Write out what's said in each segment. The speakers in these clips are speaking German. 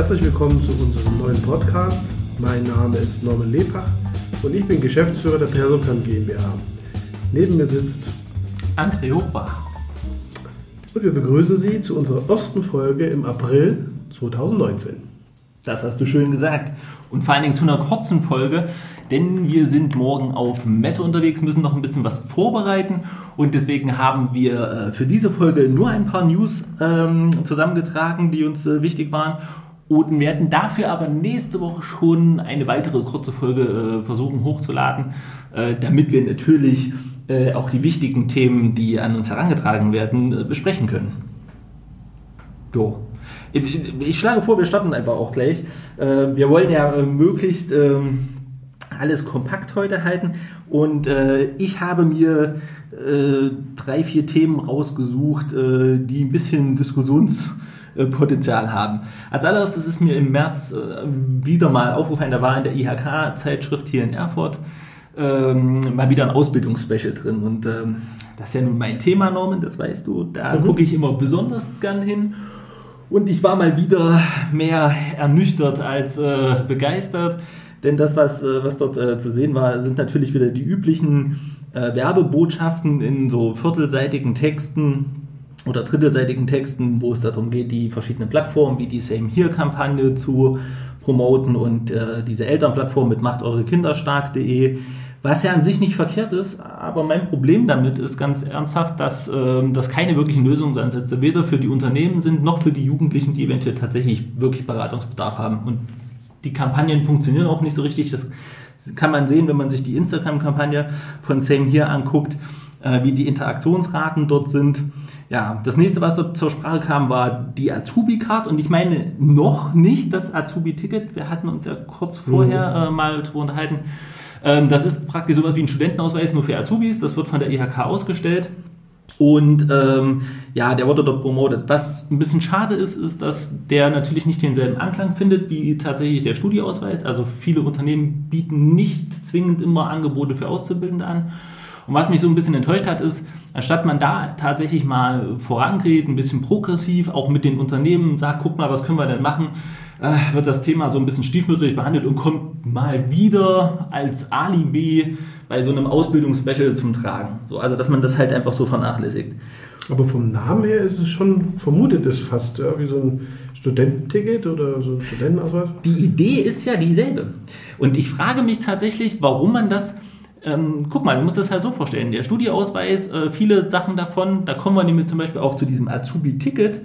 Herzlich willkommen zu unserem neuen Podcast. Mein Name ist Norman Lepach und ich bin Geschäftsführer der Persoplan GmbH. Neben mir sitzt André Hochbach. Und wir begrüßen Sie zu unserer ersten Folge im April 2019. Das hast du schön gesagt. Und vor allen Dingen zu einer kurzen Folge, denn wir sind morgen auf Messe unterwegs, müssen noch ein bisschen was vorbereiten und deswegen haben wir äh, für diese Folge nur ein paar News ähm, zusammengetragen, die uns äh, wichtig waren und werden dafür aber nächste Woche schon eine weitere kurze Folge äh, versuchen hochzuladen, äh, damit wir natürlich äh, auch die wichtigen Themen, die an uns herangetragen werden, äh, besprechen können. So. Ich schlage vor, wir starten einfach auch gleich. Äh, wir wollen ja äh, möglichst ähm, alles kompakt heute halten und ich habe mir drei, vier Themen rausgesucht, die ein bisschen Diskussionspotenzial haben. Als allererstes ist mir im März wieder mal aufgefallen, da war in der IHK-Zeitschrift hier in Erfurt ähm, mal wieder ein Ausbildungsspecial drin und ähm, das ist ja nun mein Thema, Norman, das weißt du. Da mhm. gucke ich immer besonders gern hin. Und ich war mal wieder mehr ernüchtert als äh, begeistert. Denn das, was, äh, was dort äh, zu sehen war, sind natürlich wieder die üblichen äh, Werbebotschaften in so viertelseitigen Texten oder drittelseitigen Texten, wo es darum geht, die verschiedenen Plattformen wie die Same Here-Kampagne zu promoten und äh, diese Elternplattform mit macht eure Kinder stark.de was ja an sich nicht verkehrt ist, aber mein Problem damit ist ganz ernsthaft, dass ähm, das keine wirklichen Lösungsansätze weder für die Unternehmen sind, noch für die Jugendlichen, die eventuell tatsächlich wirklich Beratungsbedarf haben. Und die Kampagnen funktionieren auch nicht so richtig. Das kann man sehen, wenn man sich die Instagram-Kampagne von Same Here anguckt, äh, wie die Interaktionsraten dort sind. Ja, das nächste, was dort zur Sprache kam, war die Azubi-Card. Und ich meine noch nicht das Azubi-Ticket. Wir hatten uns ja kurz vorher mhm. äh, mal darüber unterhalten ähm, das ist praktisch sowas wie ein Studentenausweis nur für Azubis. Das wird von der IHK ausgestellt. Und ähm, ja, der wurde dort promotet. Was ein bisschen schade ist, ist, dass der natürlich nicht denselben Anklang findet wie tatsächlich der Studieausweis. Also viele Unternehmen bieten nicht zwingend immer Angebote für Auszubildende an. Und was mich so ein bisschen enttäuscht hat, ist, anstatt man da tatsächlich mal vorangeht, ein bisschen progressiv, auch mit den Unternehmen sagt, guck mal, was können wir denn machen, äh, wird das Thema so ein bisschen stiefmütterlich behandelt und kommt mal wieder als Alibi bei so einem Ausbildungsspecial zum Tragen. So, also, dass man das halt einfach so vernachlässigt. Aber vom Namen her ist es schon, vermutet es fast ja, wie so ein Studententicket oder so ein Studentenausweis. Die Idee ist ja dieselbe. Und ich frage mich tatsächlich, warum man das ähm, guck mal, du musst das halt so vorstellen. Der Studieausweis, äh, viele Sachen davon, da kommen wir nämlich zum Beispiel auch zu diesem Azubi-Ticket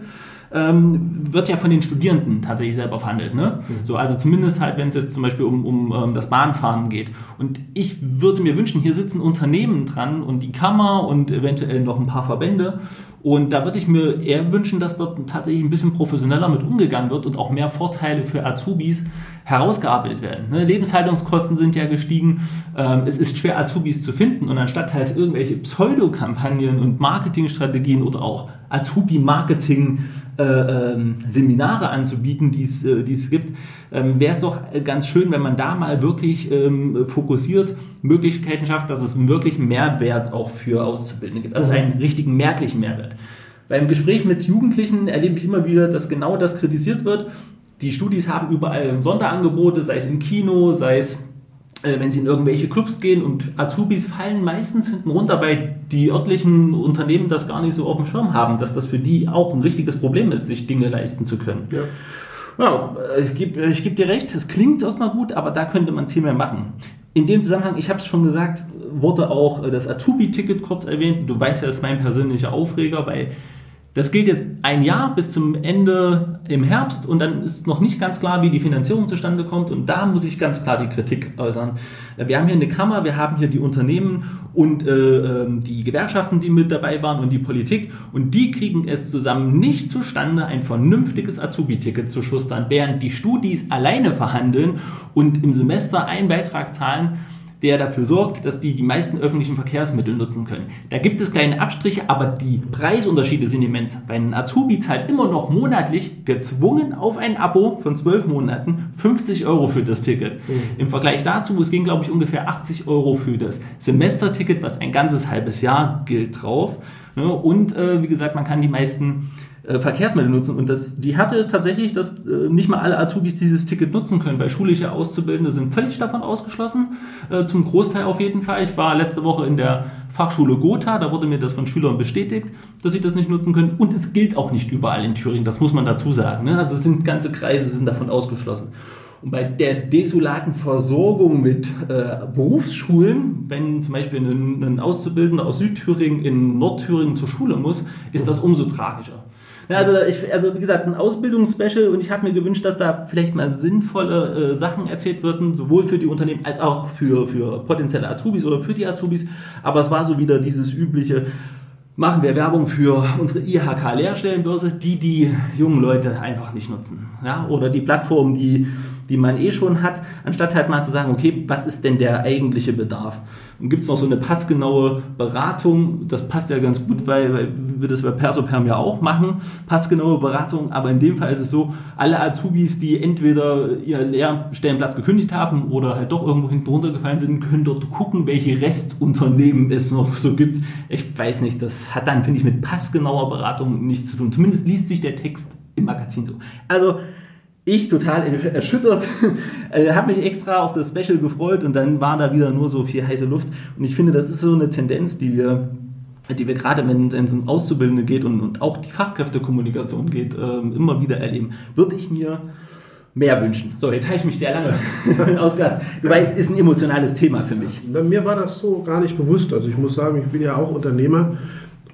ähm, wird ja von den Studierenden tatsächlich selber verhandelt. Ne? Mhm. So, also zumindest halt, wenn es jetzt zum Beispiel um, um, um ähm, das Bahnfahren geht. Und ich würde mir wünschen, hier sitzen Unternehmen dran und die Kammer und eventuell noch ein paar Verbände. Und da würde ich mir eher wünschen, dass dort tatsächlich ein bisschen professioneller mit umgegangen wird und auch mehr Vorteile für Azubis herausgearbeitet werden. Ne? Lebenshaltungskosten sind ja gestiegen. Ähm, es ist schwer, Azubis zu finden. Und anstatt halt irgendwelche Pseudokampagnen und Marketingstrategien oder auch Azubi-Marketing-Seminare äh, ähm, anzubieten, die es äh, gibt, ähm, wäre es doch ganz schön, wenn man da mal wirklich ähm, fokussiert Möglichkeiten schafft, dass es wirklich Mehrwert auch für Auszubildende gibt. Also mhm. einen richtigen merklichen Mehrwert. Beim Gespräch mit Jugendlichen erlebe ich immer wieder, dass genau das kritisiert wird. Die Studis haben überall Sonderangebote, sei es im Kino, sei es wenn sie in irgendwelche Clubs gehen und Azubis fallen meistens hinten runter, weil die örtlichen Unternehmen das gar nicht so auf dem Schirm haben, dass das für die auch ein richtiges Problem ist, sich Dinge leisten zu können. Ja. Ja, ich gebe geb dir recht, es klingt erstmal gut, aber da könnte man viel mehr machen. In dem Zusammenhang, ich habe es schon gesagt, wurde auch das Azubi-Ticket kurz erwähnt. Du weißt ja, das ist mein persönlicher Aufreger, weil das gilt jetzt ein Jahr bis zum Ende im Herbst und dann ist noch nicht ganz klar, wie die Finanzierung zustande kommt und da muss ich ganz klar die Kritik äußern. Wir haben hier eine Kammer, wir haben hier die Unternehmen und äh, ähm, die Gewerkschaften, die mit dabei waren und die Politik und die kriegen es zusammen nicht zustande, ein vernünftiges Azubi-Ticket zu schustern, während die Studis alleine verhandeln und im Semester einen Beitrag zahlen der dafür sorgt, dass die die meisten öffentlichen Verkehrsmittel nutzen können. Da gibt es kleine Abstriche, aber die Preisunterschiede sind immens. Weil ein Azubi zahlt immer noch monatlich gezwungen auf ein Abo von zwölf Monaten 50 Euro für das Ticket. Mhm. Im Vergleich dazu, es ging glaube ich ungefähr 80 Euro für das Semesterticket, was ein ganzes halbes Jahr gilt drauf. Und äh, wie gesagt, man kann die meisten äh, Verkehrsmittel nutzen. Und das, die Härte ist tatsächlich, dass äh, nicht mal alle Azubis dieses Ticket nutzen können, weil schulische Auszubildende sind völlig davon ausgeschlossen, äh, zum Großteil auf jeden Fall. Ich war letzte Woche in der Fachschule Gotha, da wurde mir das von Schülern bestätigt, dass sie das nicht nutzen können. Und es gilt auch nicht überall in Thüringen, das muss man dazu sagen. Ne? Also es sind ganze Kreise sind davon ausgeschlossen. Und bei der desolaten Versorgung mit äh, Berufsschulen, wenn zum Beispiel ein, ein Auszubildender aus Südthüringen in Nordthüringen zur Schule muss, ist das umso tragischer. Ja, also, ich, also wie gesagt, ein Ausbildungsspecial und ich habe mir gewünscht, dass da vielleicht mal sinnvolle äh, Sachen erzählt würden, sowohl für die Unternehmen als auch für, für potenzielle Azubis oder für die Azubis. Aber es war so wieder dieses übliche, machen wir Werbung für unsere IHK-Lehrstellenbörse, die die jungen Leute einfach nicht nutzen. Ja? Oder die Plattform, die die man eh schon hat, anstatt halt mal zu sagen, okay, was ist denn der eigentliche Bedarf? Und gibt es noch so eine passgenaue Beratung, das passt ja ganz gut, weil, weil wir das bei Persoperm ja auch machen, passgenaue Beratung, aber in dem Fall ist es so, alle Azubis, die entweder ihren Lehrstellenplatz gekündigt haben oder halt doch irgendwo hinten runtergefallen sind, können dort gucken, welche Restunternehmen es noch so gibt. Ich weiß nicht, das hat dann, finde ich, mit passgenauer Beratung nichts zu tun. Zumindest liest sich der Text im Magazin so. Also, ich total erschüttert, äh, habe mich extra auf das Special gefreut und dann war da wieder nur so viel heiße Luft. Und ich finde, das ist so eine Tendenz, die wir, die wir gerade, wenn es um Auszubildende geht und, und auch die Fachkräftekommunikation geht, äh, immer wieder erleben. Würde ich mir mehr wünschen. So, jetzt habe ich mich sehr lange ausgelassen. Du weißt, ist ein emotionales Thema für mich. Mir war das so gar nicht bewusst. Also ich muss sagen, ich bin ja auch Unternehmer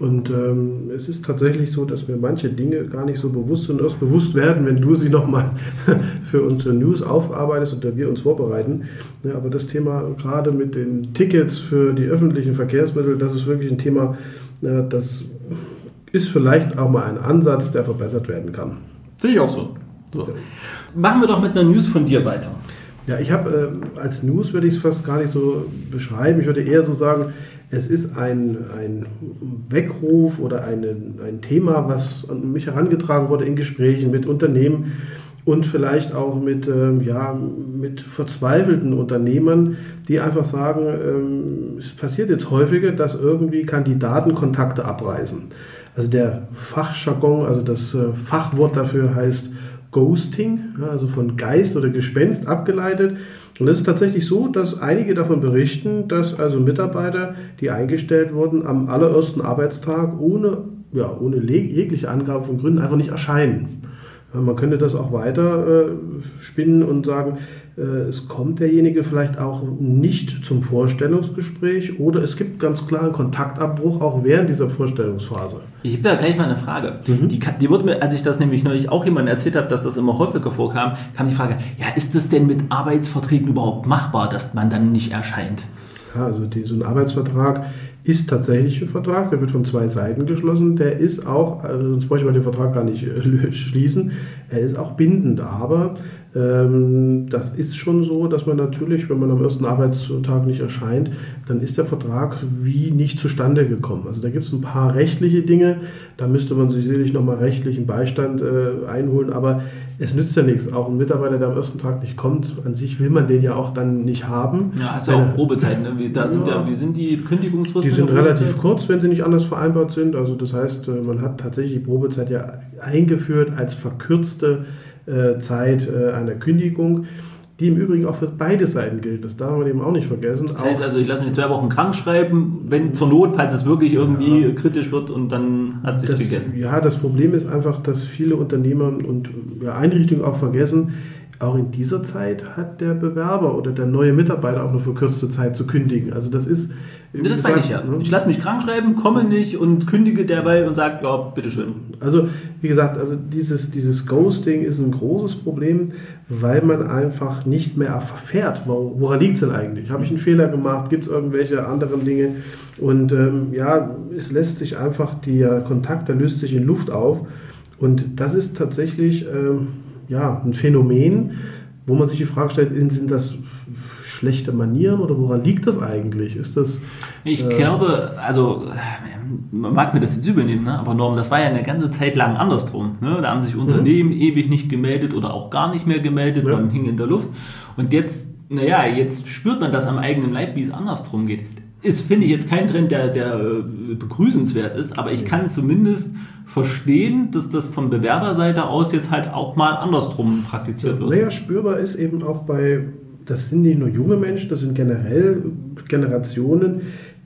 und ähm, es ist tatsächlich so, dass mir manche Dinge gar nicht so bewusst sind, erst bewusst werden, wenn du sie nochmal für unsere News aufarbeitest oder wir uns vorbereiten. Ja, aber das Thema gerade mit den Tickets für die öffentlichen Verkehrsmittel, das ist wirklich ein Thema, ja, das ist vielleicht auch mal ein Ansatz, der verbessert werden kann. Sehe ich auch so. so. Machen wir doch mit einer News von dir weiter. Ja, ich habe äh, als News würde ich es fast gar nicht so beschreiben. Ich würde eher so sagen, es ist ein, ein Weckruf oder eine, ein Thema, was an mich herangetragen wurde in Gesprächen mit Unternehmen und vielleicht auch mit, ähm, ja, mit verzweifelten Unternehmern, die einfach sagen, ähm, es passiert jetzt häufiger, dass irgendwie Kandidaten Kontakte abreißen. Also der Fachjargon, also das äh, Fachwort dafür heißt Ghosting, also von Geist oder Gespenst abgeleitet. Und es ist tatsächlich so, dass einige davon berichten, dass also Mitarbeiter, die eingestellt wurden, am allerersten Arbeitstag ohne, ja, ohne jegliche Angabe von Gründen einfach nicht erscheinen. Man könnte das auch weiter äh, spinnen und sagen, äh, es kommt derjenige vielleicht auch nicht zum Vorstellungsgespräch oder es gibt ganz klar einen Kontaktabbruch auch während dieser Vorstellungsphase. Ich habe da gleich mal eine Frage. Mhm. Die, die, wurde mir, als ich das nämlich neulich auch jemandem erzählt habe, dass das immer häufiger vorkam, kam die Frage, ja, ist das denn mit Arbeitsverträgen überhaupt machbar, dass man dann nicht erscheint? Ja, also die, so ein Arbeitsvertrag ist tatsächlich ein Vertrag, der wird von zwei Seiten geschlossen. Der ist auch, also sonst bräuchte man den Vertrag gar nicht äh, schließen, er ist auch bindend. Aber ähm, das ist schon so, dass man natürlich, wenn man am ersten Arbeitstag nicht erscheint, dann ist der Vertrag wie nicht zustande gekommen. Also da gibt es ein paar rechtliche Dinge, da müsste man sicherlich nochmal rechtlichen Beistand äh, einholen, aber es nützt ja nichts. Auch ein Mitarbeiter, der am ersten Tag nicht kommt, an sich will man den ja auch dann nicht haben. Ja, hast ja auch Probezeiten. Ne? Wie, da sind ja, wie sind die Kündigungsfristen? Die sind relativ kurz, wenn sie nicht anders vereinbart sind. Also das heißt, äh, man hat tatsächlich die Probezeit ja eingeführt als verkürzte äh, Zeit äh, einer Kündigung die im Übrigen auch für beide Seiten gilt. Das darf man eben auch nicht vergessen. Das heißt also, ich lasse mich zwei Wochen krank schreiben, wenn zur Not, falls es wirklich irgendwie ja. kritisch wird und dann hat es sich gegessen. Ja, das Problem ist einfach, dass viele Unternehmer und ja, Einrichtungen auch vergessen, auch in dieser Zeit hat der Bewerber oder der neue Mitarbeiter auch nur für kürzeste Zeit zu kündigen. Also das ist. Nee, das meine ich ja. Ne? Ich lasse mich krank schreiben, komme nicht und kündige derweil und sage, ja, bitteschön. Also, wie gesagt, also dieses, dieses Ghosting ist ein großes Problem, weil man einfach nicht mehr erfährt, woran liegt es denn eigentlich? Habe ich einen Fehler gemacht? Gibt es irgendwelche anderen Dinge? Und ähm, ja, es lässt sich einfach, der Kontakt, der löst sich in Luft auf. Und das ist tatsächlich. Ähm, ja, ein Phänomen, wo man sich die Frage stellt, sind das schlechte Manieren oder woran liegt das eigentlich? Ist das. Ich äh, glaube, also man mag mir das jetzt übernehmen, ne? aber Norm, das war ja eine ganze Zeit lang andersrum. Ne? Da haben sich Unternehmen mhm. ewig nicht gemeldet oder auch gar nicht mehr gemeldet, ja. man hing in der Luft. Und jetzt, naja, jetzt spürt man das am eigenen Leib, wie es andersrum geht ist, finde ich, jetzt kein Trend, der, der äh, begrüßenswert ist, aber ich kann zumindest verstehen, dass das von Bewerberseite aus jetzt halt auch mal andersrum praktiziert wird. Naja, spürbar ist eben auch bei, das sind nicht nur junge Menschen, das sind generell Generationen,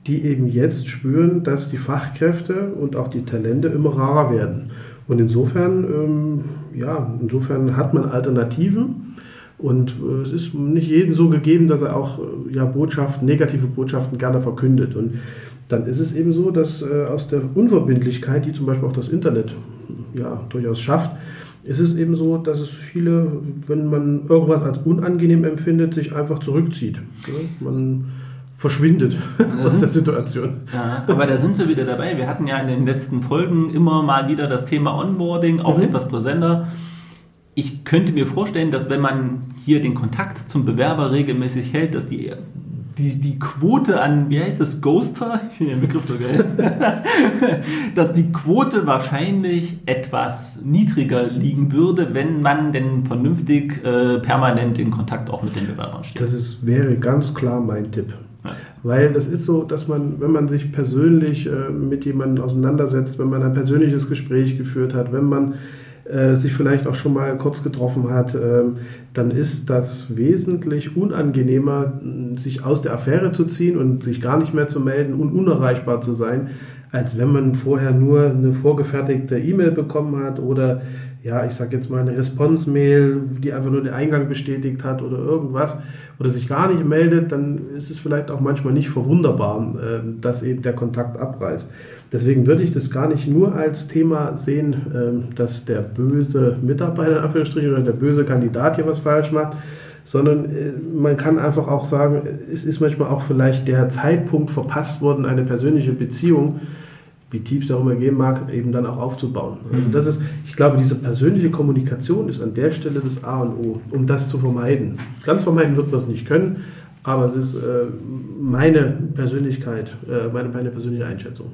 die eben jetzt spüren, dass die Fachkräfte und auch die Talente immer rarer werden. Und insofern, ähm, ja, insofern hat man Alternativen. Und äh, es ist nicht jedem so gegeben, dass er auch äh, ja, Botschaften, negative Botschaften gerne verkündet. Und dann ist es eben so, dass äh, aus der Unverbindlichkeit, die zum Beispiel auch das Internet ja, durchaus schafft, ist es eben so, dass es viele, wenn man irgendwas als unangenehm empfindet, sich einfach zurückzieht. Man verschwindet aus der Situation. Ja, aber da sind wir wieder dabei. Wir hatten ja in den letzten Folgen immer mal wieder das Thema Onboarding, auch mhm. etwas präsenter. Ich könnte mir vorstellen, dass wenn man hier den Kontakt zum Bewerber regelmäßig hält, dass die die, die Quote an, wie heißt das, Ghoster, ich finde den Begriff so geil, dass die Quote wahrscheinlich etwas niedriger liegen würde, wenn man denn vernünftig äh, permanent in Kontakt auch mit den Bewerbern steht. Das ist, wäre ganz klar mein Tipp. Ja. Weil das ist so, dass man, wenn man sich persönlich äh, mit jemandem auseinandersetzt, wenn man ein persönliches Gespräch geführt hat, wenn man äh, sich vielleicht auch schon mal kurz getroffen hat, äh, dann ist das wesentlich unangenehmer, sich aus der Affäre zu ziehen und sich gar nicht mehr zu melden und unerreichbar zu sein, als wenn man vorher nur eine vorgefertigte E-Mail bekommen hat oder ja, ich sage jetzt mal eine Response-Mail, die einfach nur den Eingang bestätigt hat oder irgendwas oder sich gar nicht meldet, dann ist es vielleicht auch manchmal nicht verwunderbar, äh, dass eben der Kontakt abreißt. Deswegen würde ich das gar nicht nur als Thema sehen, ähm, dass der böse Mitarbeiter in Anführungsstrichen oder der böse Kandidat hier was falsch macht, sondern äh, man kann einfach auch sagen, es ist manchmal auch vielleicht der Zeitpunkt verpasst worden, eine persönliche Beziehung, wie tief es auch immer gehen mag, eben dann auch aufzubauen. Also das ist, ich glaube, diese persönliche Kommunikation ist an der Stelle das A und O, um das zu vermeiden. Ganz vermeiden wird man es nicht können, aber es ist äh, meine Persönlichkeit, meine, meine persönliche Einschätzung.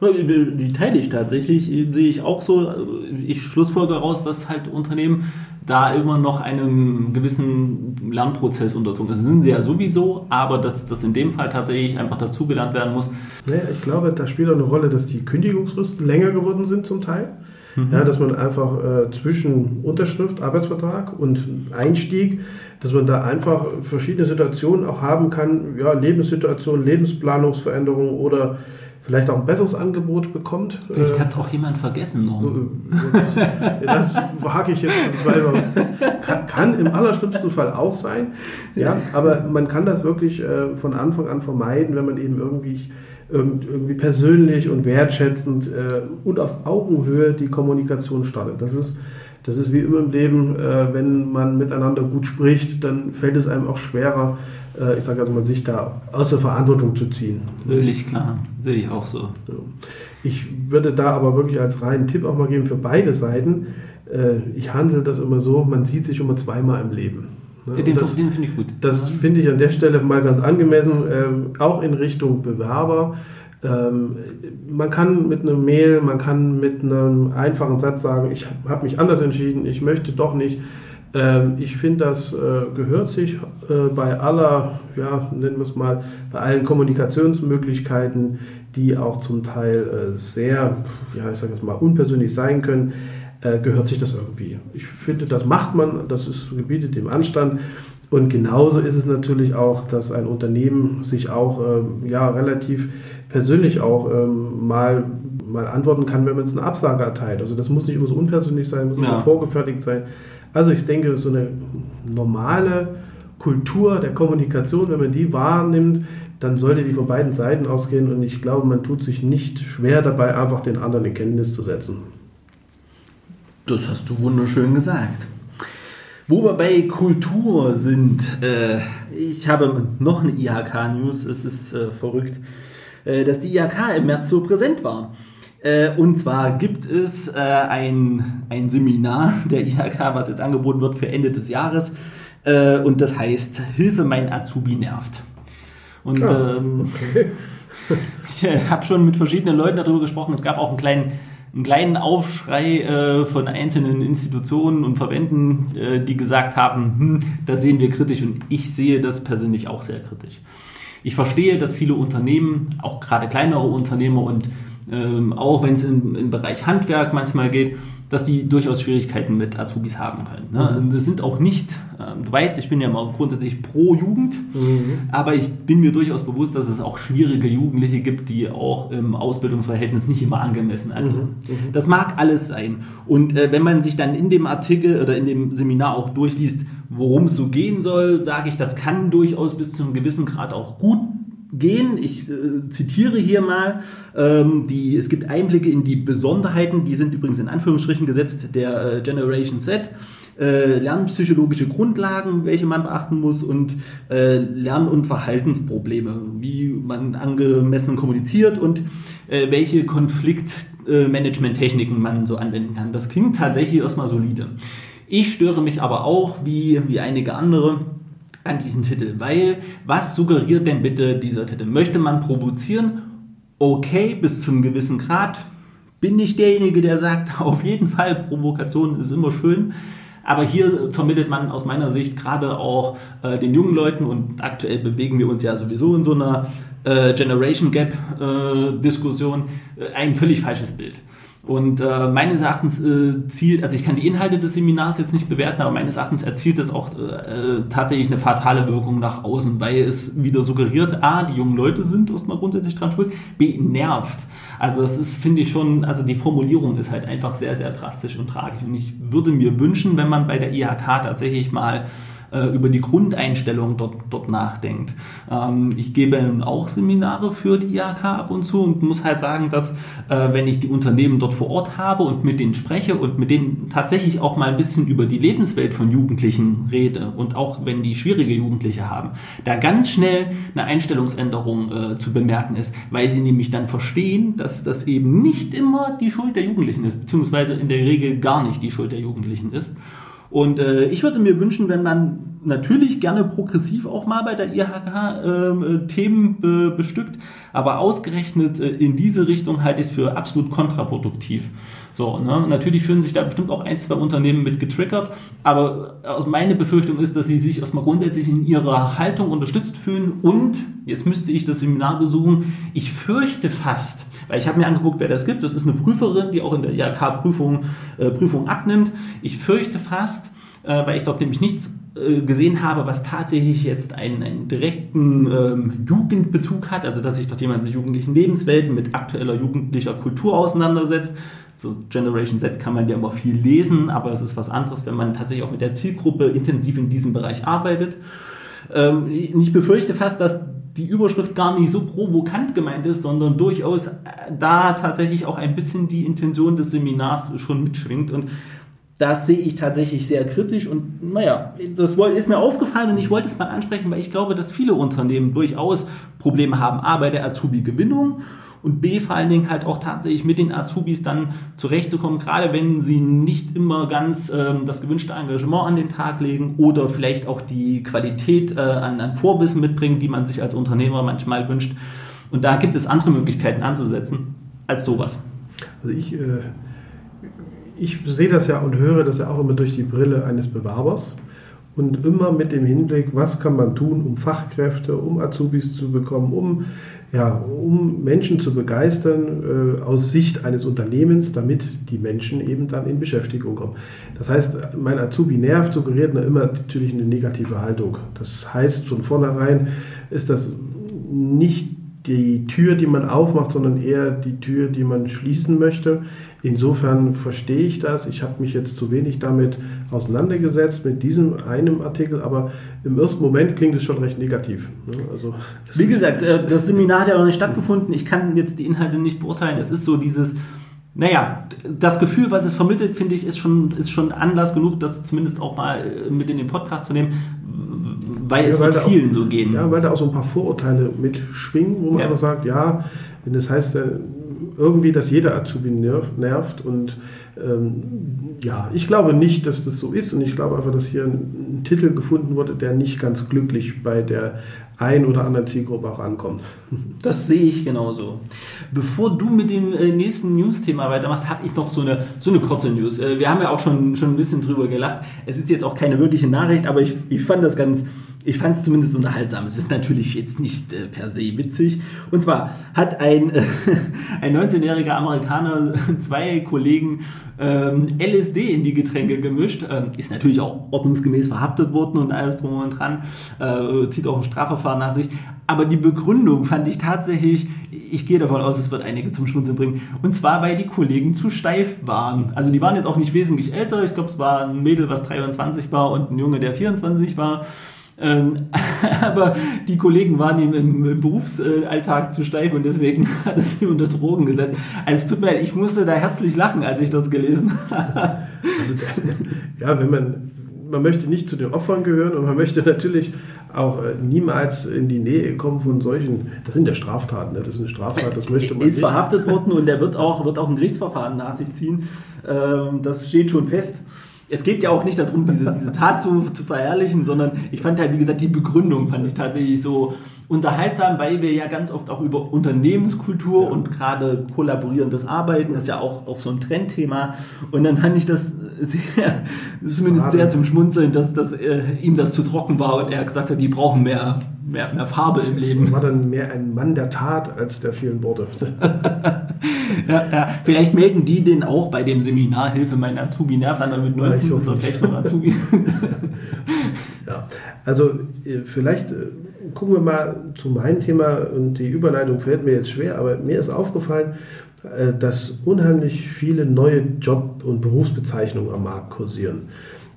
Die teile ich tatsächlich, sehe ich auch so. Ich schlussfolge daraus, dass halt Unternehmen da immer noch einem gewissen Lernprozess unterzogen sind. Das sind sie ja sowieso, aber dass das in dem Fall tatsächlich einfach dazugelernt werden muss. Naja, ich glaube, da spielt auch eine Rolle, dass die Kündigungsfristen länger geworden sind zum Teil. Mhm. Ja, dass man einfach äh, zwischen Unterschrift, Arbeitsvertrag und Einstieg, dass man da einfach verschiedene Situationen auch haben kann, ja, Lebenssituationen, Lebensplanungsveränderungen oder vielleicht auch ein besseres Angebot bekommt. Vielleicht äh, hat es auch jemand vergessen. Äh, das wage ich jetzt selber. Kann, kann, im allerschlimmsten Fall auch sein. Ja, aber man kann das wirklich äh, von Anfang an vermeiden, wenn man eben irgendwie irgendwie persönlich und wertschätzend und auf Augenhöhe die Kommunikation startet. Das ist, das ist wie immer im Leben, wenn man miteinander gut spricht, dann fällt es einem auch schwerer, äh, ich sage also mal, sich da aus der Verantwortung zu ziehen. Völlig klar, sehe ich auch so. Ich würde da aber wirklich als reinen Tipp auch mal geben für beide Seiten. Äh, ich handle das immer so, man sieht sich immer zweimal im Leben. Ne? Den, das, den finde ich gut. Das finde ich an der Stelle mal ganz angemessen, ähm, auch in Richtung Bewerber. Ähm, man kann mit einer Mail, man kann mit einem einfachen Satz sagen, ich habe mich anders entschieden, ich möchte doch nicht ich finde, das äh, gehört sich äh, bei aller, ja, nennen wir es mal, bei allen Kommunikationsmöglichkeiten, die auch zum Teil äh, sehr, ja, ich sage jetzt mal, unpersönlich sein können, gehört sich das irgendwie. Ich finde, das macht man, das ist, gebietet dem Anstand. Und genauso ist es natürlich auch, dass ein Unternehmen sich auch ähm, ja, relativ persönlich auch ähm, mal, mal antworten kann, wenn man es eine Absage erteilt. Also das muss nicht immer so unpersönlich sein, muss ja. immer vorgefertigt sein. Also ich denke, so eine normale Kultur der Kommunikation, wenn man die wahrnimmt, dann sollte die von beiden Seiten ausgehen und ich glaube, man tut sich nicht schwer dabei, einfach den anderen in Kenntnis zu setzen. Das hast du wunderschön gesagt. Wo wir bei Kultur sind, äh, ich habe noch eine IHK-News, es ist äh, verrückt, äh, dass die IHK im März so präsent war. Äh, und zwar gibt es äh, ein, ein Seminar der IHK, was jetzt angeboten wird für Ende des Jahres. Äh, und das heißt Hilfe, mein Azubi nervt. Und ja, ähm, okay. ich habe schon mit verschiedenen Leuten darüber gesprochen. Es gab auch einen kleinen, einen kleinen Aufschrei äh, von einzelnen Institutionen und Verbänden, äh, die gesagt haben, hm, das sehen wir kritisch und ich sehe das persönlich auch sehr kritisch. Ich verstehe, dass viele Unternehmen, auch gerade kleinere Unternehmer und ähm, auch wenn es im, Bereich Handwerk manchmal geht, dass die durchaus Schwierigkeiten mit Azubis haben können. Ne? Mhm. Das sind auch nicht, ähm, du weißt, ich bin ja mal grundsätzlich pro Jugend, mhm. aber ich bin mir durchaus bewusst, dass es auch schwierige Jugendliche gibt, die auch im Ausbildungsverhältnis nicht immer angemessen agieren. Mhm. mhm. Das mag alles sein. Und äh, wenn man sich dann in dem Artikel oder in dem Seminar auch durchliest, worum es so gehen soll, sage ich, das kann durchaus bis zu einem gewissen Grad auch gut gehen. Ich äh, zitiere hier mal, ähm, die, es gibt Einblicke in die Besonderheiten, die sind übrigens in Anführungsstrichen gesetzt, der äh, Generation Z. Äh, lernpsychologische Grundlagen, welche man beachten muss und äh, Lern- und Verhaltensprobleme, wie man angemessen kommuniziert und äh, welche Konfliktmanagement-Techniken man so anwenden kann. Das klingt tatsächlich erstmal solide. Ich störe mich aber auch, wie, wie einige andere, an diesen Titel, weil was suggeriert denn bitte dieser Titel? Möchte man provozieren? Okay, bis zum gewissen Grad. Bin ich derjenige, der sagt, auf jeden Fall, Provokation ist immer schön. Aber hier vermittelt man aus meiner Sicht gerade auch äh, den jungen Leuten und aktuell bewegen wir uns ja sowieso in so einer äh, Generation Gap äh, Diskussion äh, ein völlig falsches Bild. Und äh, meines Erachtens äh, zielt, also ich kann die Inhalte des Seminars jetzt nicht bewerten, aber meines Erachtens erzielt es auch äh, tatsächlich eine fatale Wirkung nach außen, weil es wieder suggeriert, a, die jungen Leute sind erstmal grundsätzlich dran schuld, b, nervt. Also das ist, finde ich schon, also die Formulierung ist halt einfach sehr, sehr drastisch und tragisch. Und ich würde mir wünschen, wenn man bei der IHK tatsächlich mal äh, über die Grundeinstellung dort, dort nachdenkt. Ähm, ich gebe auch Seminare für die IHK ab und zu und muss halt sagen, dass äh, wenn ich die Unternehmen dort vor Ort habe und mit denen spreche und mit denen tatsächlich auch mal ein bisschen über die Lebenswelt von Jugendlichen rede und auch wenn die schwierige Jugendliche haben, da ganz schnell eine Einstellungsänderung äh, zu bemerken ist, weil sie nämlich dann verstehen, dass das eben nicht immer die Schuld der Jugendlichen ist, beziehungsweise in der Regel gar nicht die Schuld der Jugendlichen ist. Und äh, ich würde mir wünschen, wenn man natürlich gerne progressiv auch mal bei der IHK ähm, äh, Themen be bestückt, aber ausgerechnet äh, in diese Richtung halte ich es für absolut kontraproduktiv. So, ne? Natürlich fühlen sich da bestimmt auch ein, zwei Unternehmen mit getriggert, aber äh, meine Befürchtung ist, dass sie sich erstmal grundsätzlich in ihrer Haltung unterstützt fühlen und, jetzt müsste ich das Seminar besuchen, ich fürchte fast, weil ich habe mir angeguckt, wer das gibt. Das ist eine Prüferin, die auch in der IHK-Prüfung äh, Prüfung abnimmt. Ich fürchte fast, äh, weil ich dort nämlich nichts äh, gesehen habe, was tatsächlich jetzt einen, einen direkten ähm, Jugendbezug hat, also dass sich dort jemand mit jugendlichen Lebenswelten, mit aktueller jugendlicher Kultur auseinandersetzt. So Generation Z kann man ja immer viel lesen, aber es ist was anderes, wenn man tatsächlich auch mit der Zielgruppe intensiv in diesem Bereich arbeitet. Ähm, ich befürchte fast, dass die Überschrift gar nicht so provokant gemeint ist, sondern durchaus äh, da tatsächlich auch ein bisschen die Intention des Seminars schon mitschwingt. Und das sehe ich tatsächlich sehr kritisch und naja, das ist mir aufgefallen und ich wollte es mal ansprechen, weil ich glaube, dass viele Unternehmen durchaus Probleme haben, A bei der Azubi-Gewinnung und B vor allen Dingen halt auch tatsächlich mit den Azubis dann zurechtzukommen, gerade wenn sie nicht immer ganz ähm, das gewünschte Engagement an den Tag legen oder vielleicht auch die Qualität äh, an, an Vorwissen mitbringen, die man sich als Unternehmer manchmal wünscht. Und da gibt es andere Möglichkeiten anzusetzen als sowas. Also ich, äh, ich sehe das ja und höre das ja auch immer durch die Brille eines Bewerbers und immer mit dem Hinblick, was kann man tun, um Fachkräfte, um Azubis zu bekommen, um ja, um Menschen zu begeistern äh, aus Sicht eines Unternehmens, damit die Menschen eben dann in Beschäftigung kommen. Das heißt, mein Azubi nervt, suggeriert immer natürlich eine negative Haltung. Das heißt, von vornherein ist das nicht die Tür, die man aufmacht, sondern eher die Tür, die man schließen möchte. Insofern verstehe ich das. Ich habe mich jetzt zu wenig damit auseinandergesetzt, mit diesem einem Artikel, aber im ersten Moment klingt es schon recht negativ. Ne? Also, Wie gesagt, äh, das Seminar hat ja noch nicht stattgefunden. Ich kann jetzt die Inhalte nicht beurteilen. Es ist so dieses, naja, das Gefühl, was es vermittelt, finde ich, ist schon, ist schon Anlass genug, das zumindest auch mal äh, mit in den Podcast zu nehmen, weil ja, es weil mit vielen auch, so gehen. Ja, weil da auch so ein paar Vorurteile mitschwingen, wo man ja. einfach sagt, ja, wenn das heißt, irgendwie, dass jeder Azubi nervt und ähm, ja, ich glaube nicht, dass das so ist und ich glaube einfach, dass hier ein, ein Titel gefunden wurde, der nicht ganz glücklich bei der ein oder anderen Zielgruppe auch ankommt. Das sehe ich genauso. Bevor du mit dem äh, nächsten News-Thema weitermachst, habe ich noch so eine, so eine kurze News. Äh, wir haben ja auch schon, schon ein bisschen drüber gelacht. Es ist jetzt auch keine wirkliche Nachricht, aber ich, ich fand das ganz, ich fand es zumindest unterhaltsam. Es ist natürlich jetzt nicht äh, per se witzig. Und zwar hat ein, äh, ein 19-jähriger Amerikaner zwei Kollegen ähm, LSD in die Getränke gemischt. Ähm, ist natürlich auch ordnungsgemäß verhaftet worden und alles drum und dran. Äh, zieht auch ein Strafverfahren nach sich. Aber die Begründung fand ich tatsächlich, ich gehe davon aus, es wird einige zum Schmunzeln bringen. Und zwar, weil die Kollegen zu steif waren. Also die waren jetzt auch nicht wesentlich älter. Ich glaube, es war ein Mädel, was 23 war und ein Junge, der 24 war. Ähm, aber die Kollegen waren ihm im, im, Berufsalltag zu steif und deswegen hat er sie unter Drogen gesetzt. Also es tut mir leid, ich musste da herzlich lachen, als ich das gelesen habe. Also, ja, wenn man, man möchte nicht zu den Opfern gehören und man möchte natürlich auch äh, niemals in die Nähe kommen von solchen, das sind ja Straftaten, ne? das ist eine Straftat, das möchte man Er ist nicht. verhaftet worden und er wird auch, wird auch ein Gerichtsverfahren nach sich ziehen. Ähm, das steht schon fest es geht ja auch nicht darum, diese, diese Tat zu, zu verherrlichen, sondern ich fand halt, wie gesagt, die Begründung fand ich tatsächlich so unterhaltsam, weil wir ja ganz oft auch über Unternehmenskultur ja. und gerade kollaborierendes Arbeiten ist ja auch, auch so ein Trendthema. Und dann fand ich das sehr, zumindest sehr zum Schmunzeln, dass, dass äh, ihm das zu trocken war und er gesagt hat, die brauchen mehr, mehr, mehr Farbe im Leben. war dann mehr ein Mann der Tat als der vielen Worte. ja, ja. Vielleicht melden die den auch bei dem Seminar Hilfe mein Azubi nervt dann mit 19 ja, ist er vielleicht noch Azubi. ja, also äh, vielleicht äh, gucken wir mal zu meinem Thema und die Überleitung fällt mir jetzt schwer, aber mir ist aufgefallen, äh, dass unheimlich viele neue Job- und Berufsbezeichnungen am Markt kursieren.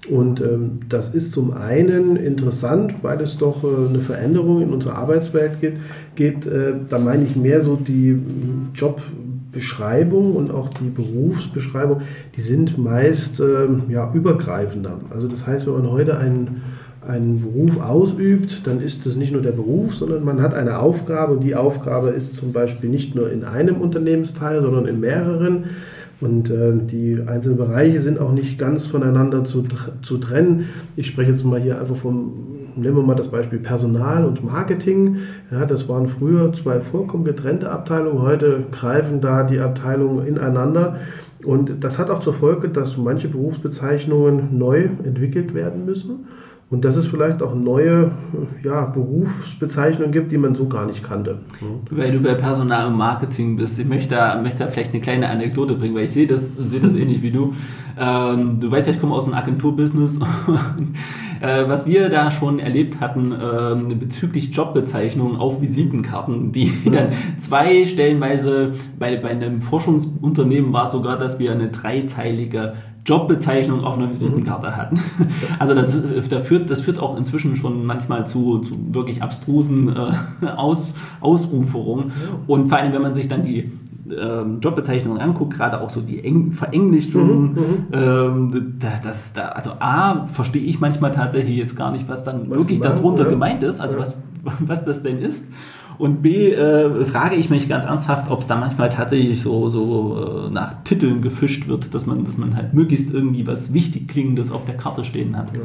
Und ähm, das ist zum einen interessant, weil es doch äh, eine Veränderung in unserer Arbeitswelt gibt. gibt äh, da meine ich mehr so die Jobbeschreibung und auch die Berufsbeschreibung, die sind meist äh, ja, übergreifender. Also das heißt, wenn man heute einen einen Beruf ausübt, dann ist das nicht nur der Beruf, sondern man hat eine Aufgabe und die Aufgabe ist zum Beispiel nicht nur in einem Unternehmensteil, sondern in mehreren. Und äh, die einzelnen Bereiche sind auch nicht ganz voneinander zu, zu trennen. Ich spreche jetzt mal hier einfach vom, nehmen wir mal das Beispiel Personal und Marketing. Ja, das waren früher zwei vollkommen getrennte Abteilungen, heute greifen da die Abteilungen ineinander. Und das hat auch zur Folge, dass manche Berufsbezeichnungen neu entwickelt werden müssen. Und dass es vielleicht auch neue ja, Berufsbezeichnungen gibt, die man so gar nicht kannte. Weil du bei Personal und Marketing bist, ich möchte da, möchte da vielleicht eine kleine Anekdote bringen, weil ich sehe das, sehe das ähnlich wie du. Ähm, du weißt ja, ich komme aus dem Agenturbusiness. äh, was wir da schon erlebt hatten äh, bezüglich Jobbezeichnungen auf Visitenkarten, die dann zwei stellenweise bei, bei einem Forschungsunternehmen war sogar, dass wir eine dreizeilige Jobbezeichnung auf einer Visitenkarte hatten. Also das, äh, das, führt, das führt auch inzwischen schon manchmal zu, zu wirklich abstrusen äh, Aus, Ausuferungen. Und vor allem, wenn man sich dann die ähm, Jobbezeichnungen anguckt, gerade auch so die Eng Verenglischungen, mhm, mhm. ähm, das, da, also A, verstehe ich manchmal tatsächlich jetzt gar nicht, was dann was wirklich darunter ja. gemeint ist, also ja. was, was das denn ist. Und B, äh, frage ich mich ganz ernsthaft, ob es da manchmal tatsächlich so, so äh, nach Titeln gefischt wird, dass man, dass man halt möglichst irgendwie was wichtig Klingendes auf der Karte stehen hat. Ja.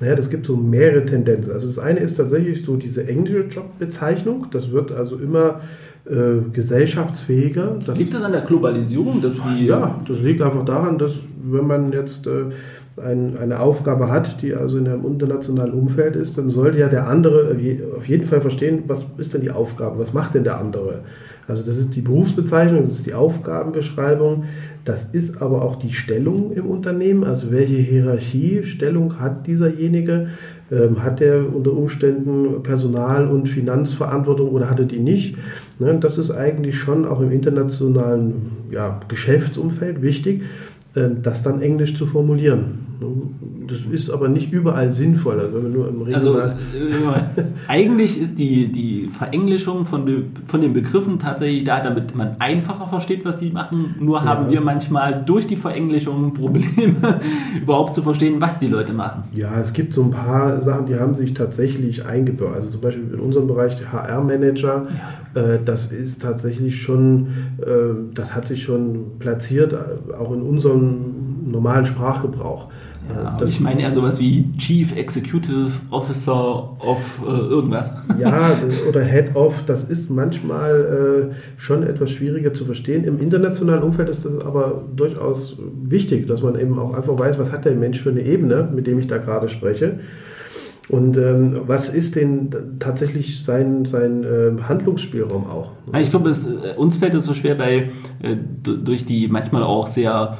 Naja, das gibt so mehrere Tendenzen. Also das eine ist tatsächlich so diese englische Jobbezeichnung. Das wird also immer äh, gesellschaftsfähiger. liegt das an der Globalisierung? Dass die ja, das liegt einfach daran, dass wenn man jetzt äh, ein, eine Aufgabe hat, die also in einem internationalen Umfeld ist, dann sollte ja der andere auf jeden Fall verstehen, was ist denn die Aufgabe, was macht denn der andere. Also das ist die Berufsbezeichnung, das ist die Aufgabenbeschreibung, das ist aber auch die Stellung im Unternehmen, also welche Hierarchiestellung hat dieserjenige, ähm, hat er unter Umständen Personal- und Finanzverantwortung oder hat er die nicht. Ne, das ist eigentlich schon auch im internationalen ja, Geschäftsumfeld wichtig. Ähm, das dann englisch zu formulieren. Das ist aber nicht überall sinnvoll. Also, wenn nur im also äh, eigentlich ist die, die Verenglischung von, von den Begriffen tatsächlich da, damit man einfacher versteht, was die machen. Nur ja. haben wir manchmal durch die Verenglischung Probleme, überhaupt zu verstehen, was die Leute machen. Ja, es gibt so ein paar Sachen, die haben sich tatsächlich eingebaut. Also zum Beispiel in unserem Bereich HR-Manager, ja. äh, das ist tatsächlich schon, äh, das hat sich schon platziert, äh, auch in unserem normalen Sprachgebrauch. Ja, ich meine eher sowas wie Chief Executive Officer of äh, irgendwas. Ja, oder Head of, das ist manchmal äh, schon etwas schwieriger zu verstehen. Im internationalen Umfeld ist das aber durchaus wichtig, dass man eben auch einfach weiß, was hat der Mensch für eine Ebene, mit dem ich da gerade spreche. Und ähm, was ist denn tatsächlich sein, sein äh, Handlungsspielraum auch? Ich glaube, es, äh, uns fällt es so schwer bei, äh, durch die manchmal auch sehr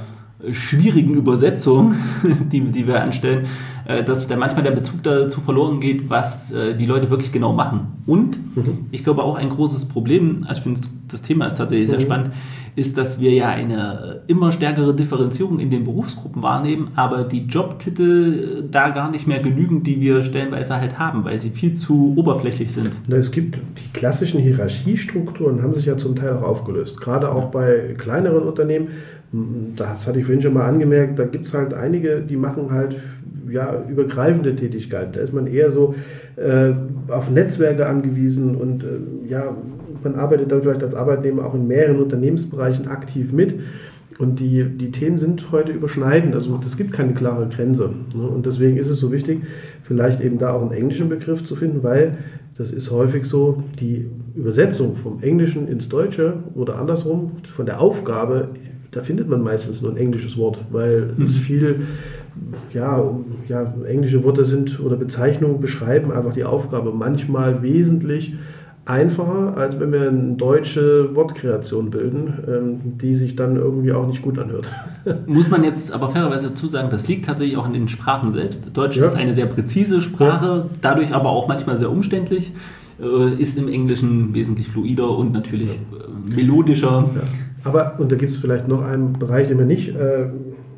schwierigen Übersetzungen, die, die wir anstellen, äh, dass da manchmal der Bezug dazu verloren geht, was äh, die Leute wirklich genau machen. Und mhm. ich glaube auch ein großes Problem, also ich finde das Thema ist tatsächlich sehr mhm. spannend, ist, dass wir ja eine äh, immer stärkere Differenzierung in den Berufsgruppen wahrnehmen, aber die Jobtitel da gar nicht mehr genügen, die wir stellenweise halt haben, weil sie viel zu oberflächlich sind. Es gibt die klassischen Hierarchiestrukturen, haben sich ja zum Teil auch aufgelöst. Gerade auch bei kleineren Unternehmen, das hatte ich vorhin schon mal angemerkt, da gibt es halt einige, die machen halt ja, übergreifende Tätigkeiten. Da ist man eher so äh, auf Netzwerke angewiesen und äh, ja, man arbeitet dann vielleicht als Arbeitnehmer auch in mehreren Unternehmensbereichen aktiv mit. Und die, die Themen sind heute überschneidend, also es gibt keine klare Grenze. Ne? Und deswegen ist es so wichtig, vielleicht eben da auch einen englischen Begriff zu finden, weil das ist häufig so, die Übersetzung vom Englischen ins Deutsche oder andersrum, von der Aufgabe, da findet man meistens nur ein englisches Wort, weil es mhm. viel, ja, ja, englische Worte sind oder Bezeichnungen beschreiben einfach die Aufgabe manchmal wesentlich einfacher, als wenn wir eine deutsche Wortkreation bilden, ähm, die sich dann irgendwie auch nicht gut anhört. Muss man jetzt aber fairerweise dazu sagen, das liegt tatsächlich auch an den Sprachen selbst. Deutsch ja. ist eine sehr präzise Sprache, dadurch aber auch manchmal sehr umständlich, äh, ist im Englischen wesentlich fluider und natürlich ja. melodischer. Ja. Aber, und da gibt es vielleicht noch einen Bereich, den wir nicht äh,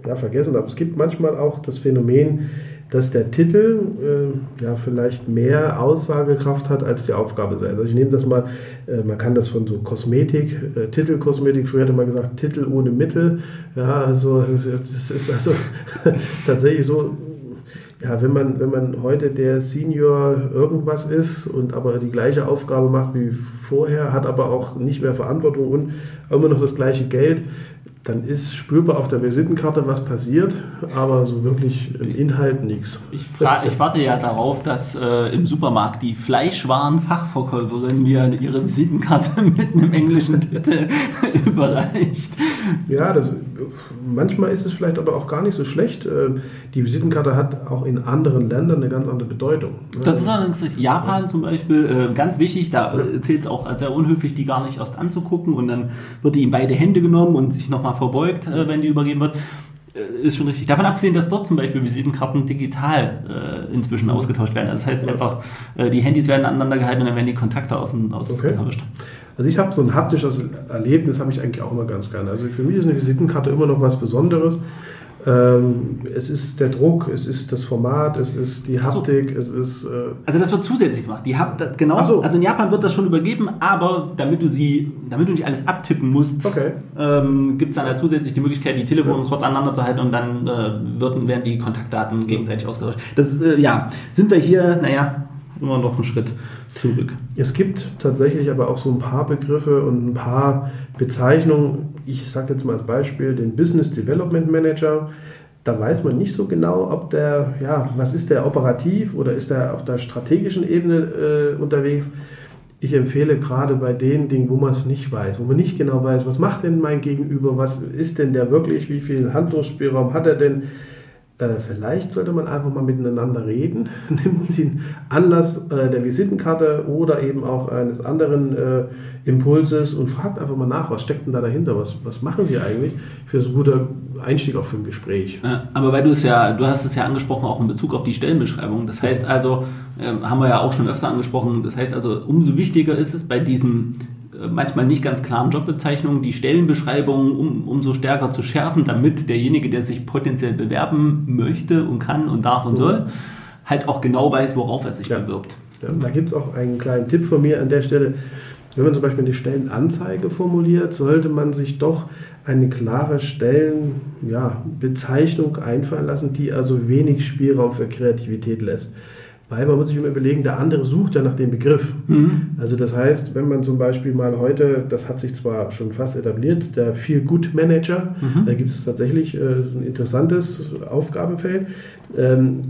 ja, vergessen, aber es gibt manchmal auch das Phänomen, dass der Titel äh, ja vielleicht mehr Aussagekraft hat als die Aufgabe selbst. Also ich nehme das mal, äh, man kann das von so Kosmetik, äh, Titelkosmetik, früher hätte man gesagt Titel ohne Mittel. Ja, also das ist also tatsächlich so, ja, wenn man, wenn man heute der Senior irgendwas ist und aber die gleiche Aufgabe macht wie vorher, hat aber auch nicht mehr Verantwortung und immer noch das gleiche Geld, dann ist spürbar auf der Visitenkarte, was passiert, aber so wirklich im Inhalt nichts. Ich, ich, warte ja darauf, dass äh, im Supermarkt die Fleischwarenfachverkäuferin mir ihre Visitenkarte mit einem englischen Titel überreicht. Ja, das, manchmal ist es vielleicht aber auch gar nicht so schlecht. Äh, die Visitenkarte hat auch in anderen Ländern eine ganz andere Bedeutung. Das ist allerdings Japan ja. zum Beispiel äh, ganz wichtig, da ja. zählt es auch als sehr unhöflich, die gar nicht erst anzugucken und dann wird die in beide Hände genommen und sich nochmal verbeugt, äh, wenn die übergeben wird. Äh, ist schon richtig. Davon abgesehen, dass dort zum Beispiel Visitenkarten digital äh, inzwischen ausgetauscht werden. Das heißt einfach, äh, die Handys werden aneinander gehalten und dann werden die Kontakte außen ausgetauscht. Okay. Also ich habe so ein haptisches Erlebnis, habe ich eigentlich auch immer ganz gerne. Also für mich ist eine Visitenkarte immer noch was Besonderes. Ähm, es ist der Druck, es ist das Format, es ist die Haptik, so. es ist. Äh also das wird zusätzlich gemacht. Die Habt, genau. So. Also in Japan wird das schon übergeben, aber damit du sie, damit du nicht alles abtippen musst, okay. ähm, gibt es dann halt zusätzlich die Möglichkeit, die Telefone ja. kurz aneinander zu halten und dann äh, wird, werden die Kontaktdaten gegenseitig ausgetauscht. Das, äh, ja, sind wir hier, naja, immer noch einen Schritt zurück. Es gibt tatsächlich aber auch so ein paar Begriffe und ein paar Bezeichnungen. Ich sage jetzt mal als Beispiel den Business Development Manager. Da weiß man nicht so genau, ob der, ja, was ist der operativ oder ist der auf der strategischen Ebene äh, unterwegs. Ich empfehle gerade bei den Dingen, wo man es nicht weiß, wo man nicht genau weiß, was macht denn mein Gegenüber, was ist denn der wirklich, wie viel Handlungsspielraum hat er denn, äh, vielleicht sollte man einfach mal miteinander reden, nimmt den Anlass äh, der Visitenkarte oder eben auch eines anderen äh, Impulses und fragt einfach mal nach, was steckt denn da dahinter, was, was machen Sie eigentlich? Für so guter Einstieg auch für ein Gespräch. aber weil du es ja, du hast es ja angesprochen, auch in Bezug auf die Stellenbeschreibung. Das heißt also, ähm, haben wir ja auch schon öfter angesprochen, das heißt also, umso wichtiger ist es bei diesen äh, manchmal nicht ganz klaren Jobbezeichnungen, die Stellenbeschreibungen um, umso stärker zu schärfen, damit derjenige, der sich potenziell bewerben möchte und kann und darf und mhm. soll, halt auch genau weiß, worauf er sich ja. bewirbt. Ja, da gibt es auch einen kleinen Tipp von mir an der Stelle. Wenn man zum Beispiel eine Stellenanzeige formuliert, sollte man sich doch eine klare Stellenbezeichnung ja, einfallen lassen, die also wenig Spielraum für Kreativität lässt. Weil man muss sich immer überlegen, der andere sucht ja nach dem Begriff. Mhm. Also das heißt, wenn man zum Beispiel mal heute, das hat sich zwar schon fast etabliert, der Feel Good Manager, mhm. da gibt es tatsächlich äh, ein interessantes Aufgabenfeld. Ähm,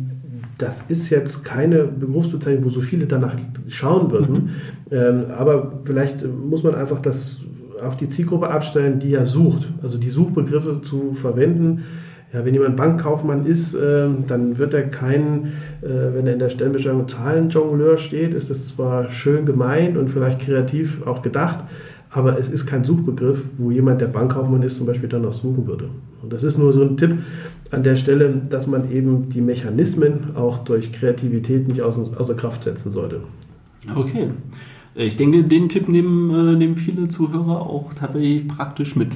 das ist jetzt keine Berufsbezeichnung, wo so viele danach schauen würden. Mhm. Ähm, aber vielleicht muss man einfach das auf die Zielgruppe abstellen, die ja sucht. Also die Suchbegriffe zu verwenden, ja, wenn jemand Bankkaufmann ist, äh, dann wird er kein, äh, wenn er in der Stellenbeschreibung Zahlenjongleur steht, ist das zwar schön gemeint und vielleicht kreativ auch gedacht, aber es ist kein Suchbegriff, wo jemand, der Bankkaufmann ist, zum Beispiel dann auch suchen würde. Und das ist nur so ein Tipp an der Stelle, dass man eben die Mechanismen auch durch Kreativität nicht außer, außer Kraft setzen sollte. Okay. Ich denke, den Tipp nehmen, äh, nehmen viele Zuhörer auch tatsächlich praktisch mit.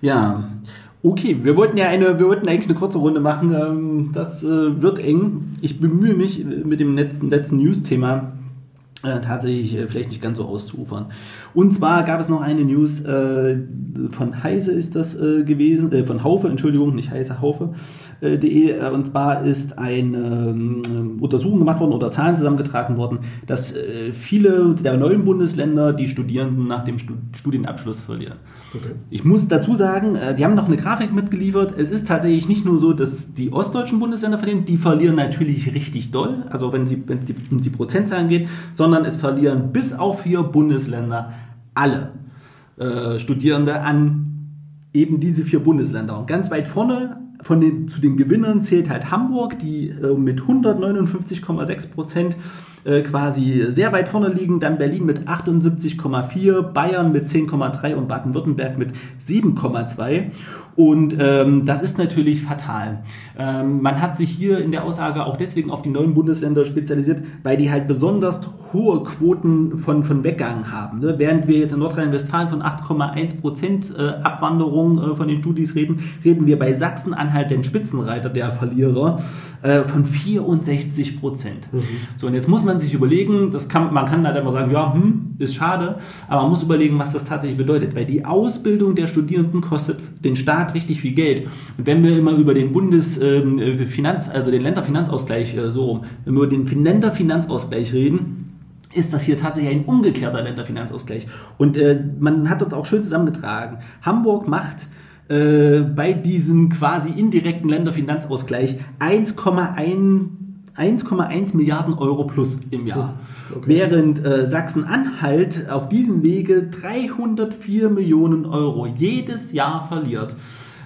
Ja, okay. Wir wollten ja eine, wir wollten eigentlich eine kurze Runde machen. Ähm, das äh, wird eng. Ich bemühe mich mit dem letzten, letzten News-Thema äh, tatsächlich äh, vielleicht nicht ganz so auszuufern. Und zwar gab es noch eine News äh, von Heise ist das äh, gewesen, äh, von Haufe, Entschuldigung, nicht Heise, Haufe.de. Äh, und zwar ist eine ähm, Untersuchung gemacht worden oder Zahlen zusammengetragen worden, dass viele der neuen Bundesländer die Studierenden nach dem Studienabschluss verlieren. Okay. Ich muss dazu sagen, die haben noch eine Grafik mitgeliefert. Es ist tatsächlich nicht nur so, dass die ostdeutschen Bundesländer verlieren, die verlieren natürlich richtig doll, also wenn sie, wenn es um die Prozentzahlen geht, sondern es verlieren bis auf vier Bundesländer alle äh, Studierende an eben diese vier Bundesländer. Und ganz weit vorne von den, zu den Gewinnern zählt halt Hamburg, die äh, mit 159,6 Prozent äh, quasi sehr weit vorne liegen. Dann Berlin mit 78,4, Bayern mit 10,3 und Baden-Württemberg mit 7,2. Und ähm, das ist natürlich fatal. Ähm, man hat sich hier in der Aussage auch deswegen auf die neuen Bundesländer spezialisiert, weil die halt besonders hohe Quoten von, von Weggang haben. Ne? Während wir jetzt in Nordrhein-Westfalen von 8,1 Prozent äh, Abwanderung äh, von den Studis reden, reden wir bei Sachsen-Anhalt, den Spitzenreiter der Verlierer, äh, von 64 Prozent. Mhm. So, und jetzt muss man sich überlegen, das kann, man kann halt immer sagen, ja, hm, ist schade, aber man muss überlegen, was das tatsächlich bedeutet, weil die Ausbildung der Studierenden kostet den Staat richtig viel Geld. Und wenn wir immer über den Bundesfinanz, ähm, also den Länderfinanzausgleich äh, so, wenn wir über den Länderfinanzausgleich reden, ist das hier tatsächlich ein umgekehrter Länderfinanzausgleich. Und äh, man hat dort auch schön zusammengetragen. Hamburg macht äh, bei diesem quasi indirekten Länderfinanzausgleich 1,1 1,1 Milliarden Euro plus im Jahr. Okay. Während äh, Sachsen-Anhalt auf diesem Wege 304 Millionen Euro jedes Jahr verliert.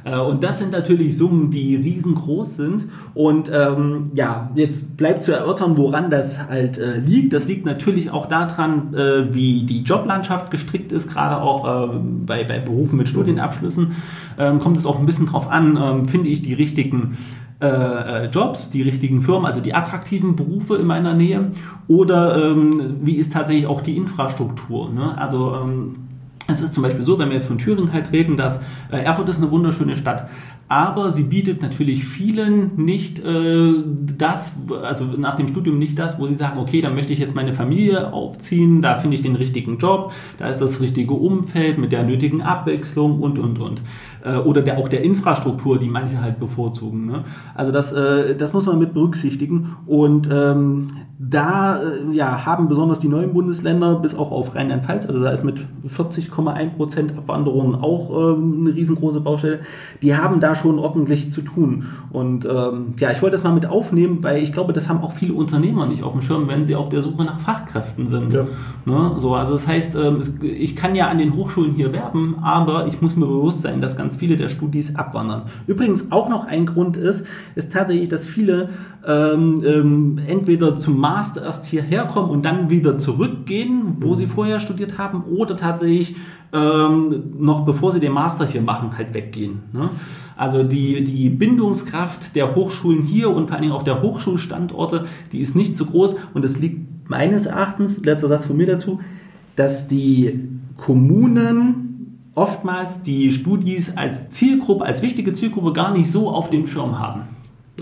Äh, und das sind natürlich Summen, die riesengroß sind. Und ähm, ja, jetzt bleibt zu erörtern, woran das halt äh, liegt. Das liegt natürlich auch daran, äh, wie die Joblandschaft gestrickt ist, gerade auch äh, bei, bei Berufen mit Studienabschlüssen. Ähm, kommt es auch ein bisschen drauf an, ähm, finde ich die richtigen äh, äh, Jobs, die richtigen Firmen, also die attraktiven Berufe in meiner Nähe? Oder ähm, wie ist tatsächlich auch die Infrastruktur? Ne? Also ähm, es ist zum Beispiel so, wenn wir jetzt von Thüringen halt reden, dass äh, Erfurt ist eine wunderschöne Stadt, aber sie bietet natürlich vielen nicht äh, das, also nach dem Studium nicht das, wo sie sagen, okay, da möchte ich jetzt meine Familie aufziehen, da finde ich den richtigen Job, da ist das richtige Umfeld mit der nötigen Abwechslung und, und, und. Äh, oder der, auch der Infrastruktur, die manche halt bevorzugen. Ne? Also das, äh, das muss man mit berücksichtigen und ähm, da äh, ja, haben besonders die neuen Bundesländer bis auch auf Rheinland-Pfalz, also da ist mit 40,1 Prozent Abwanderung auch ähm, eine riesengroße Baustelle, die haben da schon ordentlich zu tun. Und ähm, ja, ich wollte das mal mit aufnehmen, weil ich glaube, das haben auch viele Unternehmer nicht auf dem Schirm, wenn sie auf der Suche nach Fachkräften sind. Ja. Ne? So, also das heißt, ähm, es, ich kann ja an den Hochschulen hier werben, aber ich muss mir bewusst sein, dass ganz viele der Studis abwandern. Übrigens auch noch ein Grund ist, ist tatsächlich, dass viele ähm, ähm, entweder zum Master erst hierher kommen und dann wieder zurückgehen, wo mhm. sie vorher studiert haben, oder tatsächlich ähm, noch bevor sie den Master hier machen, halt weggehen. Ne? Also die, die Bindungskraft der Hochschulen hier und vor allen Dingen auch der Hochschulstandorte, die ist nicht so groß und es liegt meines Erachtens, letzter Satz von mir dazu, dass die Kommunen oftmals die Studis als Zielgruppe, als wichtige Zielgruppe gar nicht so auf dem Schirm haben.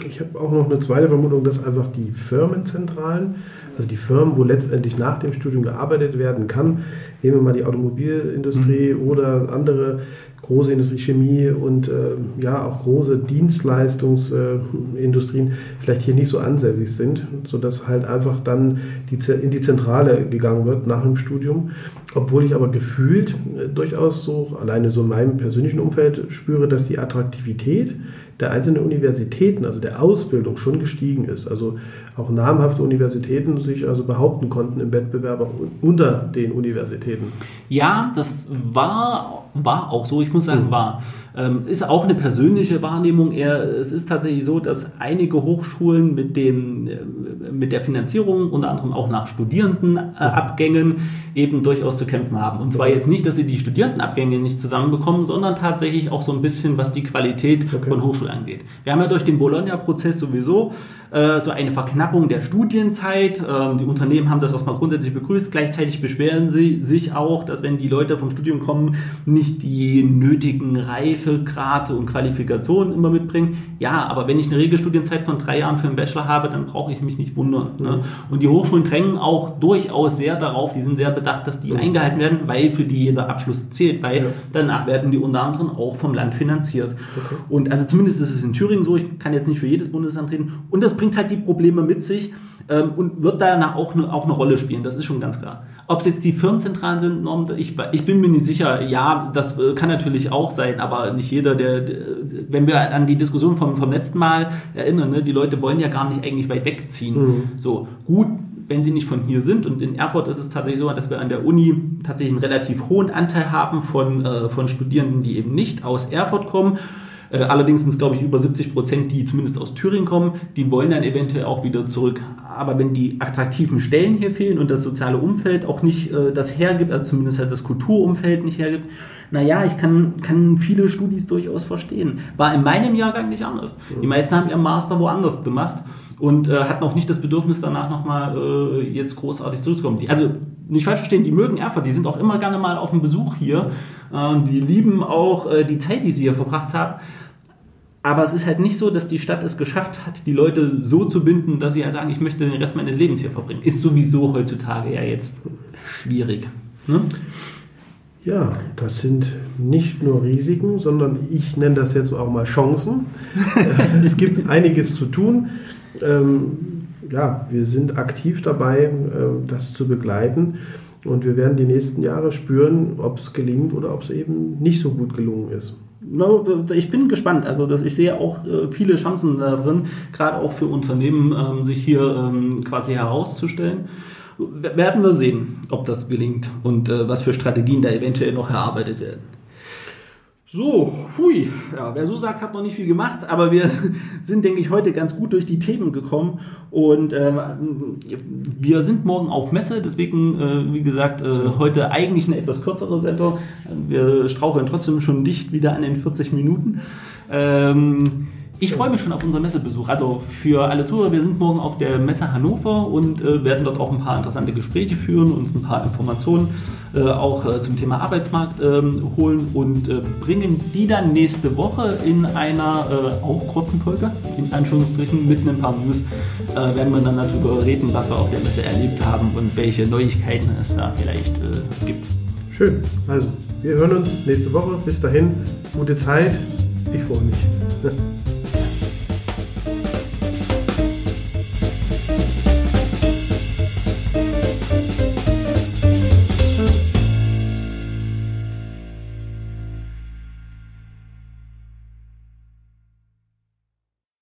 Ich habe auch noch eine zweite Vermutung, dass einfach die Firmenzentralen, also die Firmen, wo letztendlich nach dem Studium gearbeitet werden kann, nehmen wir mal die Automobilindustrie mhm. oder andere große Industrie, Chemie und äh, ja auch große Dienstleistungsindustrien äh, vielleicht hier nicht so ansässig sind, sodass halt einfach dann die, in die Zentrale gegangen wird nach dem Studium. Obwohl ich aber gefühlt äh, durchaus so, alleine so in meinem persönlichen Umfeld spüre, dass die Attraktivität der einzelnen Universitäten, also der Ausbildung, schon gestiegen ist. Also auch namhafte Universitäten sich also behaupten konnten im Wettbewerb unter den Universitäten. Ja, das war, war auch so, ich muss sagen, mhm. war. Ähm, ist auch eine persönliche Wahrnehmung. Eher, es ist tatsächlich so, dass einige Hochschulen mit, dem, äh, mit der Finanzierung, unter anderem auch nach Studierendenabgängen, eben durchaus zu kämpfen haben. Und zwar jetzt nicht, dass sie die Studierendenabgänge nicht zusammenbekommen, sondern tatsächlich auch so ein bisschen, was die Qualität okay. von Hochschulen angeht. Wir haben ja durch den Bologna-Prozess sowieso äh, so eine Verknappung der Studienzeit. Ähm, die Unternehmen haben das erstmal grundsätzlich begrüßt. Gleichzeitig beschweren sie sich auch, dass wenn die Leute vom Studium kommen, nicht die nötigen Reife Reifegrade und Qualifikationen immer mitbringen. Ja, aber wenn ich eine Regelstudienzeit von drei Jahren für einen Bachelor habe, dann brauche ich mich nicht wundern. Ne? Und die Hochschulen drängen auch durchaus sehr darauf, die sind sehr bedacht, dass die ja. eingehalten werden, weil für die jeder Abschluss zählt, weil ja. danach werden die unter anderem auch vom Land finanziert. Okay. Und also zumindest ist es in Thüringen so, ich kann jetzt nicht für jedes Bundesland reden. Und das bringt halt die Probleme mit sich ähm, und wird danach auch eine, auch eine Rolle spielen, das ist schon ganz klar. Ob es jetzt die Firmenzentralen sind, ich, ich bin mir nicht sicher. Ja, das äh, kann natürlich auch sein, aber nicht jeder, der, wenn wir an die Diskussion vom, vom letzten Mal erinnern, ne, die Leute wollen ja gar nicht eigentlich weit wegziehen. Mhm. So, gut, wenn sie nicht von hier sind. Und in Erfurt ist es tatsächlich so, dass wir an der Uni tatsächlich einen relativ hohen Anteil haben von, äh, von Studierenden, die eben nicht aus Erfurt kommen. Äh, allerdings sind es, glaube ich, über 70 Prozent, die zumindest aus Thüringen kommen. Die wollen dann eventuell auch wieder zurück. Aber wenn die attraktiven Stellen hier fehlen und das soziale Umfeld auch nicht äh, das hergibt, also zumindest halt das Kulturumfeld nicht hergibt, naja, ich kann, kann viele Studis durchaus verstehen. War in meinem Jahrgang nicht anders. Die meisten haben ihren Master woanders gemacht und äh, hatten auch nicht das Bedürfnis, danach nochmal äh, jetzt großartig zurückzukommen. Die, also nicht falsch verstehen, die mögen Erfurt, die sind auch immer gerne mal auf dem Besuch hier. Äh, die lieben auch äh, die Zeit, die sie hier verbracht haben. Aber es ist halt nicht so, dass die Stadt es geschafft hat, die Leute so zu binden, dass sie halt sagen, ich möchte den Rest meines Lebens hier verbringen. Ist sowieso heutzutage ja jetzt schwierig. Ne? Ja, das sind nicht nur Risiken, sondern ich nenne das jetzt auch mal Chancen. es gibt einiges zu tun. Ähm, ja, wir sind aktiv dabei, äh, das zu begleiten. Und wir werden die nächsten Jahre spüren, ob es gelingt oder ob es eben nicht so gut gelungen ist ich bin gespannt. Also dass ich sehe auch äh, viele Chancen da drin, gerade auch für Unternehmen, ähm, sich hier ähm, quasi herauszustellen. Werden wir sehen, ob das gelingt und äh, was für Strategien da eventuell noch erarbeitet werden. So, hui, ja, wer so sagt, hat noch nicht viel gemacht, aber wir sind, denke ich, heute ganz gut durch die Themen gekommen und äh, wir sind morgen auf Messe, deswegen, äh, wie gesagt, äh, heute eigentlich eine etwas kürzere Sendung. Wir straucheln trotzdem schon dicht wieder an den 40 Minuten. Ähm, ich freue mich schon auf unseren Messebesuch. Also für alle Zuhörer, wir sind morgen auf der Messe Hannover und äh, werden dort auch ein paar interessante Gespräche führen, uns ein paar Informationen äh, auch äh, zum Thema Arbeitsmarkt ähm, holen und äh, bringen die dann nächste Woche in einer äh, auch kurzen Folge, in Anführungsstrichen, mit ein paar News, äh, werden wir dann darüber reden, was wir auf der Messe erlebt haben und welche Neuigkeiten es da vielleicht gibt. Schön. Also, wir hören uns nächste Woche. Bis dahin, gute Zeit. Ich freue mich.